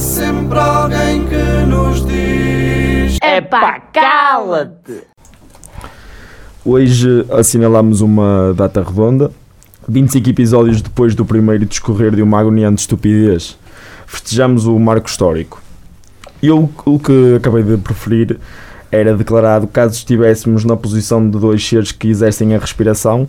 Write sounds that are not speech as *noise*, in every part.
sempre alguém que nos diz: Epá, cala-te! Hoje assinalamos uma data redonda, 25 episódios depois do primeiro discorrer de uma agoniante estupidez. Festejamos o marco histórico. Eu o que acabei de preferir era declarado caso estivéssemos na posição de dois seres que exercem a respiração,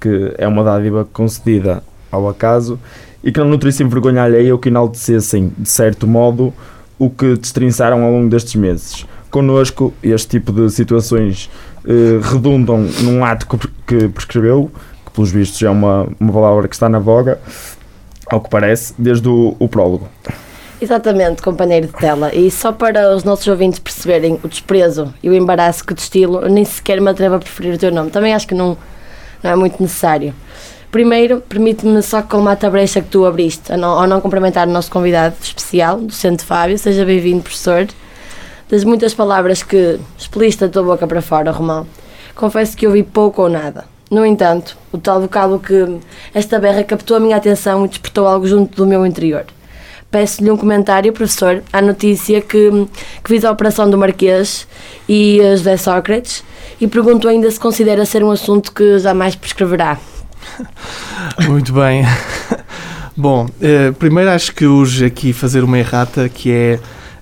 que é uma dádiva concedida ao acaso, e que não nutrissem vergonha alheia ou que enaltecessem, de certo modo, o que destrinçaram ao longo destes meses. Connosco, este tipo de situações eh, redundam num ato que, prescreveu, que pelos vistos é uma, uma palavra que está na voga, ao que parece, desde o, o prólogo. Exatamente, companheiro de tela. E só para os nossos ouvintes perceberem o desprezo e o embaraço que destilo, eu nem sequer me atrevo a preferir o teu nome. Também acho que não, não é muito necessário. Primeiro, permite-me só colmar a brecha que tu abriste, ao não, não cumprimentar o nosso convidado especial, docente Fábio. Seja bem-vindo, professor. Das muitas palavras que expeliste da tua boca para fora, Romão, confesso que ouvi pouco ou nada. No entanto, o tal vocábulo que esta berra captou a minha atenção e despertou algo junto do meu interior. Peço-lhe um comentário, professor, à notícia que, que visa a operação do Marquês e a José Sócrates e pergunto ainda se considera ser um assunto que jamais prescreverá. Muito bem. Bom, eh, primeiro acho que urge aqui fazer uma errata que é.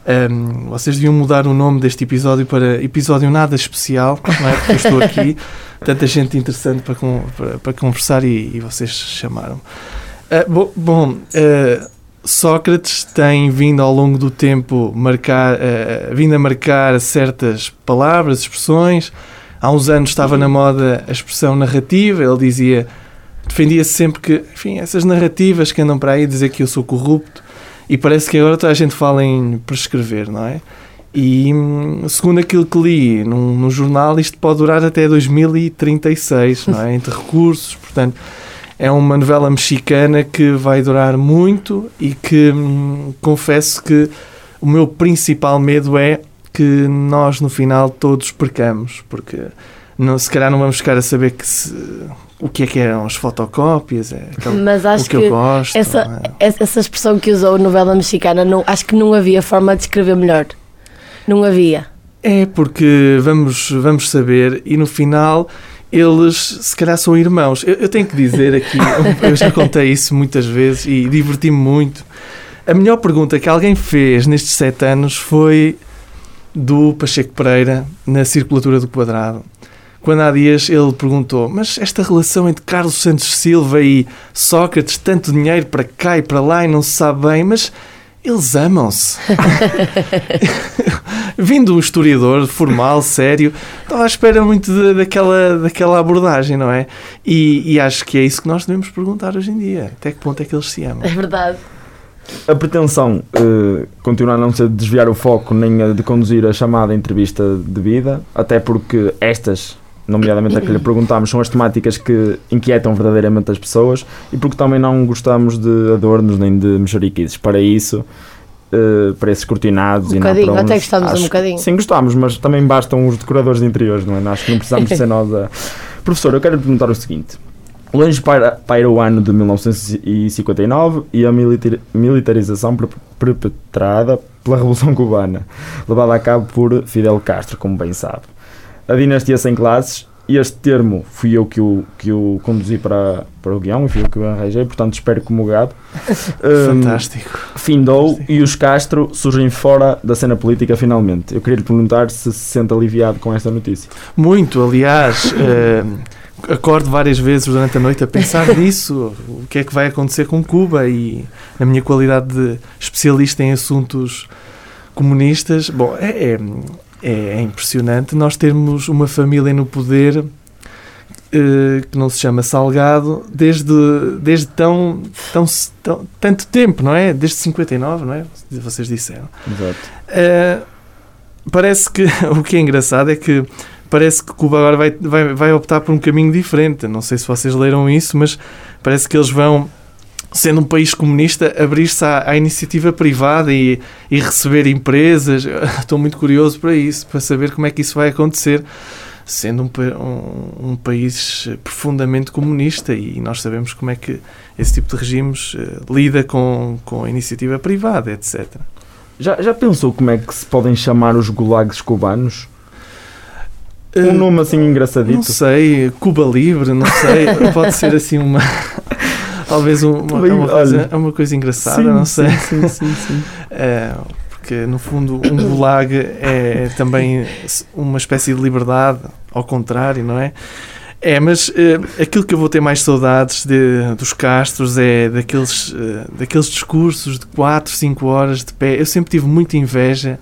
ehm, vocês deviam mudar o nome deste episódio para episódio nada especial, não é? Porque eu estou aqui, *laughs* tanta gente interessante para, con- para, para conversar e, e vocês chamaram. Eh, bo- bom, eh, Sócrates tem vindo ao longo do tempo marcar, eh, vindo a marcar certas palavras, expressões. Há uns anos estava na moda a expressão narrativa, ele dizia defendia-se sempre que, enfim, essas narrativas que andam para aí dizer que eu sou corrupto e parece que agora toda a gente fala em prescrever, não é? E segundo aquilo que li num, num jornal, isto pode durar até 2036, não é? Entre recursos, portanto, é uma novela mexicana que vai durar muito e que hum, confesso que o meu principal medo é que nós no final todos percamos, porque não, se calhar não vamos ficar a saber que se- o que é que eram as fotocópias, é aquele- Mas acho o que, que eu gosto. essa, é? essa expressão que usou novela mexicana, não, acho que não havia forma de escrever melhor. Não havia. É porque vamos, vamos saber e no final eles se calhar são irmãos. Eu, eu tenho que dizer aqui, *laughs* eu já contei isso muitas vezes e diverti-me muito. A melhor pergunta que alguém fez nestes sete anos foi do Pacheco Pereira na circulatura do quadrado. Quando há dias ele perguntou: Mas esta relação entre Carlos Santos Silva e Sócrates, tanto dinheiro para cá e para lá e não se sabe bem, mas eles amam-se. *laughs* Vindo um historiador formal, sério, estava à espera muito de- daquela, daquela abordagem, não é? E, e acho que é isso que nós devemos perguntar hoje em dia. Até que ponto é que eles se amam? É verdade. A pretensão eh, continua a não ser de desviar o foco nem a de conduzir a chamada entrevista de vida, até porque estas, nomeadamente a que lhe *coughs* perguntámos, são as temáticas que inquietam verdadeiramente as pessoas e porque também não gostamos de adornos nem de mexeriquices. Para isso, eh, para esses cortinados Um e não bocadinho, para uns, até gostamos um bocadinho. Sim, gostamos, mas também bastam os decoradores de interiores, não é? Acho que não precisamos de ser *laughs* nós a... Professor, eu quero lhe perguntar o seguinte. Longe para, para o ano de 1959 e a militar- militarização per- perpetrada pela Revolução Cubana, levada a cabo por Fidel Castro, como bem sabe. A dinastia sem classes, este termo fui eu que o, que o conduzi para, para o guião e fui eu que o arranjei, portanto espero como o gado. Hum, *laughs* Fantástico. findou e os Castro surgem fora da cena política finalmente. Eu queria lhe perguntar se se sente aliviado com esta notícia. Muito, aliás, eh, acordo várias vezes durante a noite a pensar *laughs* nisso, o que é que vai acontecer com Cuba e na minha qualidade de especialista em assuntos comunistas, bom, é, é, é impressionante nós termos uma família no poder eh, que não se chama Salgado desde, desde tão, tão, tão- tanto tempo, não é? Desde 59, não é? Vocês disseram. Exato. Uh, parece que *laughs* o que é engraçado é que parece que Cuba agora vai, vai, vai optar por um caminho diferente. Não sei se vocês leram isso, mas parece que eles vão, sendo um país comunista, abrir-se à, à iniciativa privada e, e receber empresas. *laughs* Estou muito curioso para isso, para saber como é que isso vai acontecer. Sendo um, um, um país profundamente comunista e nós sabemos como é que esse tipo de regimes eh, lida com, com a iniciativa privada, etc. Já, já pensou como é que se podem chamar os gulags cubanos? Eh, Um nome assim engraçadito. Não sei, Cuba Livre, não sei. *laughs* Pode ser assim uma. *laughs* Talvez um- uma, é uma, coisa, uma coisa engraçada, Sim, não sei. Sim, sim, sim. *laughs* É, porque no fundo um gulag é também uma espécie de liberdade, ao contrário, não é? É, mas eh, aquilo que eu vou ter mais saudades de- dos Castros é daqueles, eh, daqueles discursos de 4, 5 horas de pé. Eu sempre tive muita inveja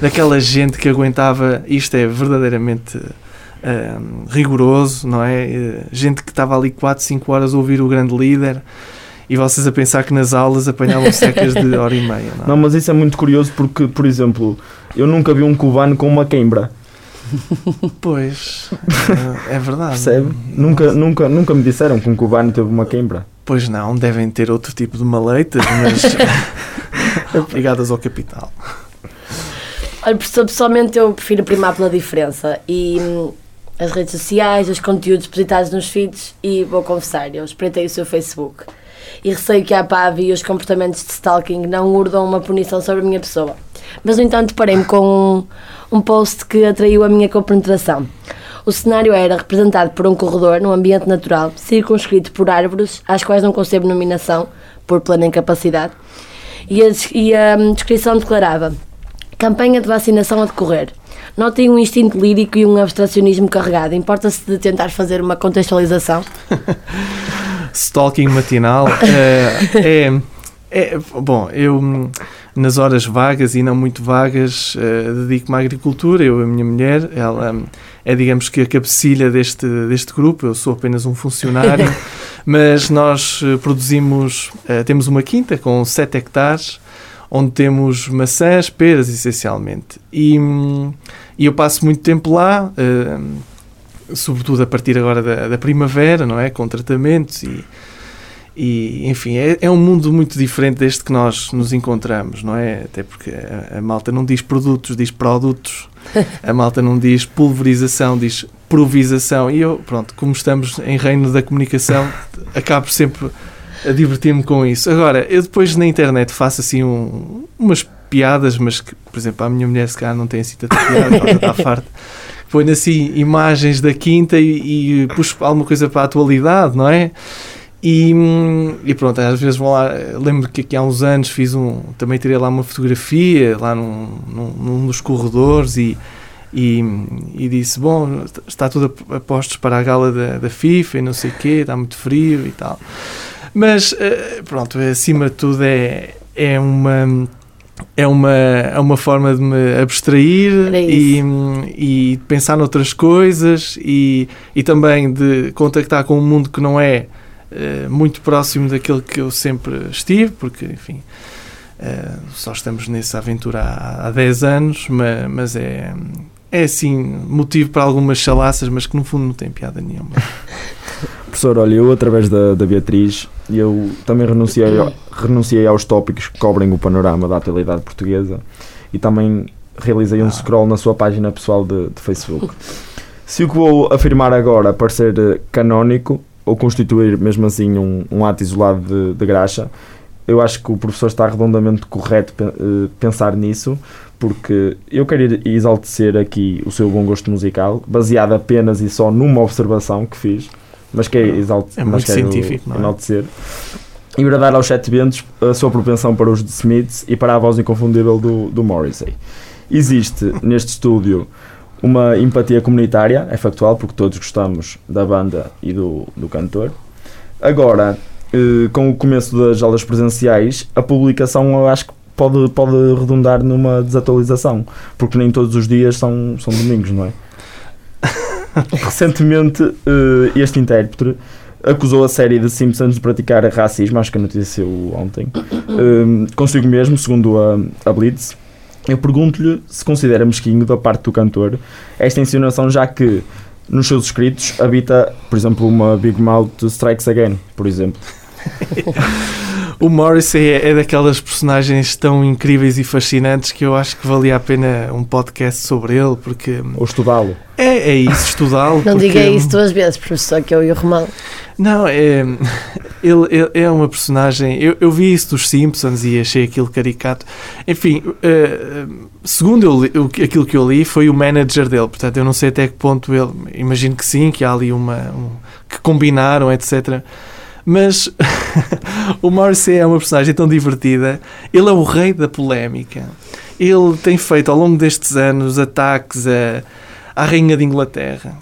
daquela gente que aguentava, isto é verdadeiramente eh, rigoroso, não é? Eh, gente que estava ali 4, 5 horas a ouvir o grande líder e vocês a pensar que nas aulas apanhavam *laughs* secas de hora e meia, não é? Não, mas isso é muito curioso porque, por exemplo, eu nunca vi um cubano com uma queimbra. *laughs* Pois, eh, é verdade. Percebe? Nunca, nunca, nunca me disseram que um cubano teve uma queimbra. Pois não, devem ter outro tipo de maleitas, mas *laughs* ligadas ao capital. Olha, pessoal- pessoalmente eu prefiro primar pela diferença e as redes sociais, os conteúdos depositados nos feeds e vou confessar, eu espreitei o seu Facebook e receio que a PAV e os comportamentos de stalking não urdam uma punição sobre a minha pessoa. Mas no entanto parei-me com um, um post que atraiu a minha compenetração. O cenário era representado por um corredor num ambiente natural, circunscrito por árvores, às quais não concebo nominação, por plena incapacidade, e a, e a hum, descrição declarava Campanha de vacinação a decorrer. Notem um instinto lírico e um abstracionismo carregado. Importa-se de tentar fazer uma contextualização? *laughs* Stalking matinal eh, *laughs* é, é. Bom, eu nas horas vagas e não muito vagas eh, dedico-me à agricultura. Eu a minha mulher, ela hum, é, digamos que, a cabecilha deste, deste grupo. Eu sou apenas um funcionário, *laughs* mas nós eh, produzimos. eh, temos uma quinta com 7 hectares. Onde temos maçãs, peras, essencialmente. E, e eu passo muito tempo lá, eh, sobretudo a partir agora da, da primavera, não é? Com tratamentos e, e enfim, é, é um mundo muito diferente deste que nós nos encontramos, não é? Até porque a, a malta não diz produtos, diz produtos, a malta não diz pulverização, diz provisação. E eu, pronto, como estamos em reino da comunicação, acabo sempre a divertir-me com isso. Agora, eu depois na internet faço assim um- umas piadas, mas que, por exemplo, a minha mulher se calhar não tem assim tanta piada, ela está farta. Ponho assim imagens da quinta e, e puxo alguma coisa para a atualidade, não é? E, e pronto, às vezes vou lá. Lembro que aqui há uns anos fiz um. Também tirei lá uma fotografia, lá num, num, num dos corredores, e, e, e disse: Bom, está tudo a postos para a gala da, da FIFA e não sei o quê, está muito frio e tal. Mas eh, pronto, acima de tudo é, é uma. É uma, é uma forma de me abstrair e, e pensar noutras coisas e, e também de contactar com um mundo que não é eh, muito próximo daquele que eu sempre estive, porque, enfim, eh, só estamos nessa aventura há, há 10 anos, mas, mas é, é assim, motivo para algumas chalaças, mas que no fundo não tem piada nenhuma. *laughs* Professor, olha, eu através da, da Beatriz, eu também renunciei, renunciei aos tópicos que cobrem o panorama da atualidade portuguesa e também realizei um Ah. scroll na sua página pessoal de, de Facebook. Se o que vou afirmar agora parecer eh, canónico ou constituir mesmo assim um, um ato isolado de, de graxa, eu acho que o professor está redondamente correto eh, pensar nisso, porque eu quero exaltecer aqui o seu bom gosto musical, baseado apenas e só numa observação que fiz, mas que é exalte, É muito quero científico, não é? enaltecer. E bradar aos sete ventos a sua propensão para os Smiths e para a voz inconfundível do, do Morrissey. Existe *laughs* neste estúdio uma empatia comunitária, é factual, porque todos gostamos da banda e do, do cantor. Agora, eh, com o começo das aulas presenciais, a publicação eu acho que pode, pode redundar numa desatualização, porque nem todos os dias são, são domingos, não é? *laughs* Recentemente, eh, este intérprete acusou a série de Simpsons de praticar racismo, acho que a notícia saiu ontem, *coughs* eh, consigo mesmo, segundo a, a Blitz. Eu pergunto-lhe se considera mesquinho da parte do cantor esta insinuação, já que nos seus escritos habita, por exemplo, uma Big Mouth Strikes Again, por exemplo. *laughs* o Morrissey é, é daquelas personagens tão incríveis e fascinantes que eu acho que valia a pena um podcast sobre ele, porque Ou estudá-lo. é, é isso, estudá-lo. *laughs* Não porque- diga isso duas vezes, professor, que eu e o Romão. Não, é, ele, ele é uma personagem. Eu, eu vi isso dos Simpsons e achei aquilo caricato. Enfim, eh, segundo eu aquilo que eu li, foi o manager dele. Portanto, eu não sei até que ponto ele. Imagino que sim, que há ali uma. um- que combinaram, etc. Mas *laughs* o Morrissey é uma personagem tão divertida. Ele é o rei da polémica. Ele tem feito ao longo destes anos ataques a, à Rainha de Inglaterra.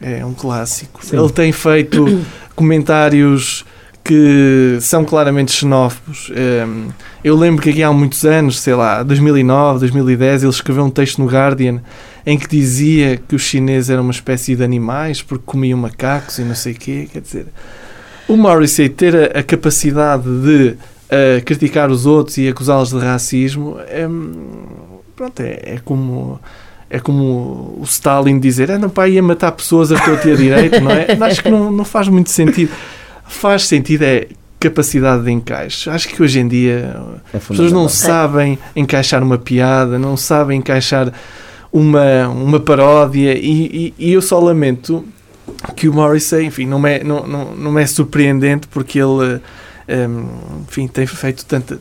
É um clássico. Sim. Ele tem feito *coughs* comentários que são claramente xenófobos. Hum, Eu lembro que aqui há muitos anos, sei lá, 2009, 2010, ele escreveu um texto no Guardian em que dizia que os chineses eram uma espécie de animais porque comiam macacos e não sei o quê. Quer dizer, o Morrissey ter a, a capacidade de uh, criticar os outros e acusá-los de racismo é, pronto, é, é como é como o Stalin dizer anda para aí a matar pessoas a torto e a direito, não é? *laughs* Acho que não, não faz muito sentido. Faz sentido é capacidade de encaixe. Acho que hoje em dia É as pessoas não sabem encaixar uma piada, não sabem encaixar uma, uma paródia e, e- e eu só lamento que o Morrissey, enfim, não é, não, não, não é surpreendente porque ele, hum, enfim, tem feito tanta,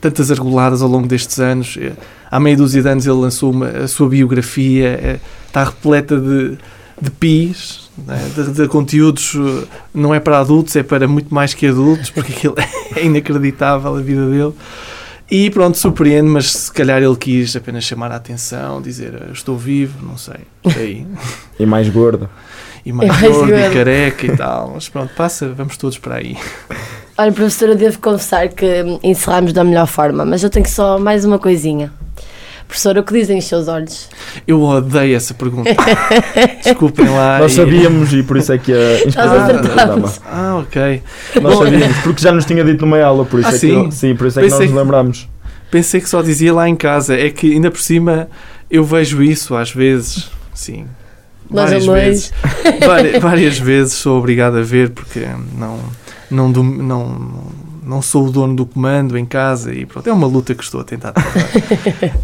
tantas argoladas ao longo destes anos. Eh, Há meia dúzia de anos ele lançou uma, a sua biografia, eh, está repleta de, de pis, né, de, de conteúdos, eh, não é para adultos, é para muito mais que adultos, porque aquilo *laughs* é inacreditável a vida dele. E pronto, surpreende, mas se calhar ele quis apenas chamar a atenção, dizer "Eu estou vivo, não sei, aí. *laughs* E mais gordo. E mais Mais gordo e careca e tal. Mas pronto, passa, vamos todos para aí. *laughs* Olha, professor, eu devo confessar que encerramos da melhor forma, mas eu tenho só mais uma coisinha. Professor, o que dizem os seus olhos? Eu odeio essa pergunta. *laughs* Desculpem lá. Nós e- sabíamos e por isso é que a inspiração Nós acertámos. Ah, ok. Nós Bom, sabíamos, porque já nos tinha dito numa aula, por isso Ah, é sim? que, sim, por isso é que Pensei nós nos que- lembramos. Pensei que só dizia lá em casa. É que ainda por cima eu vejo isso às vezes. Sim. Nós várias anões. vezes. *laughs* Vari- várias vezes sou obrigado a ver porque não, não, não, não sou o dono do comando em casa e pronto, é uma luta que estou a tentar. *laughs*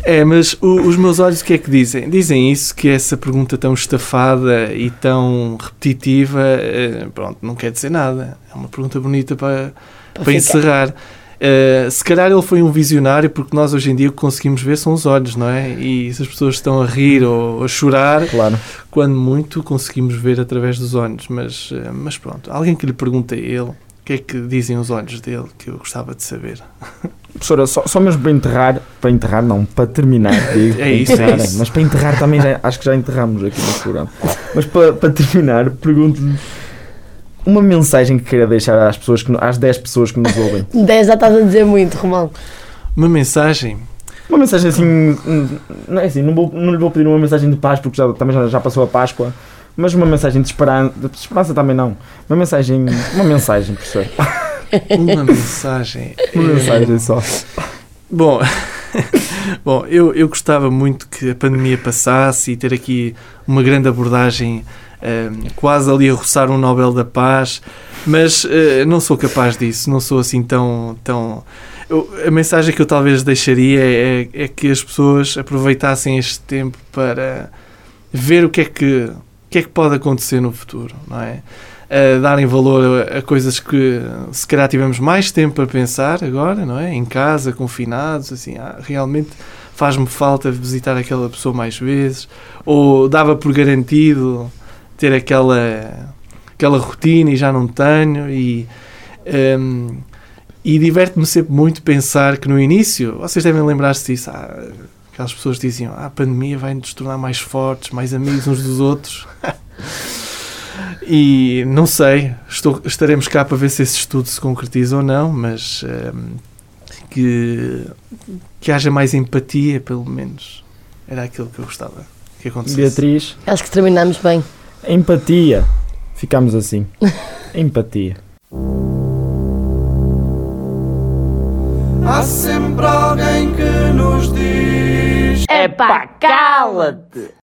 É, mas o- os meus olhos o que é que dizem? Dizem isso, que essa pergunta tão estafada e tão repetitiva, eh, pronto, não quer dizer nada. É uma pergunta bonita para, Para encerrar. Uh, se calhar ele foi um visionário, porque nós hoje em dia o que conseguimos ver são os olhos, não é? E se as pessoas estão a rir ou a chorar, Claro. quando muito conseguimos ver através dos olhos. Mas, uh, mas pronto, alguém que lhe pergunte a ele o que é que dizem os olhos dele, que eu gostava de saber. *laughs* Professora, só, só mesmo para enterrar, para enterrar não, para terminar, *laughs* digo, É isso, é isso. mas para enterrar também já, acho que já enterramos aqui no programa. Mas para, para terminar, pergunto-lhe uma mensagem que queira deixar às pessoas, que, às 10 pessoas que nos ouvem. *laughs* 10 já estás a dizer muito, Romão. Uma mensagem. Uma mensagem assim, não é assim, não, vou, não lhe vou pedir uma mensagem de paz porque já, também já, já passou a Páscoa, mas uma mensagem de esperança, de esperança também não, uma mensagem, uma mensagem, professor, *laughs* Uma mensagem. uma Eh, mensagem só. Bom, *laughs* bom eu, eu gostava muito que a pandemia passasse e ter aqui uma grande abordagem, eh, quase ali a roçar um Nobel da Paz, mas eh, não sou capaz disso, não sou assim tão. tão eu- a mensagem que eu talvez deixaria é, é que as pessoas aproveitassem este tempo para ver o que é que, o que, é que pode acontecer no futuro, não é? a darem valor a, a coisas que se calhar tivemos mais tempo para pensar agora, não é? Em casa, confinados, assim, ah, realmente faz-me falta visitar aquela pessoa mais vezes, ou dava por garantido ter aquela, aquela rotina e já não tenho, e, hum, e diverte-me sempre muito pensar que no início, vocês devem lembrar-se disso, ah, aquelas pessoas diziam, ah, a pandemia vai nos tornar mais fortes, mais amigos uns dos outros. *laughs* E não sei, estou- estaremos cá para ver se esse estudo se concretiza ou não, mas hum, que, que haja mais empatia, pelo menos. Era aquilo que eu gostava que acontecesse. Beatriz, Acho que terminamos bem. Empatia, ficamos assim, *laughs* empatia. Há sempre alguém que nos diz. Epá, cala-te!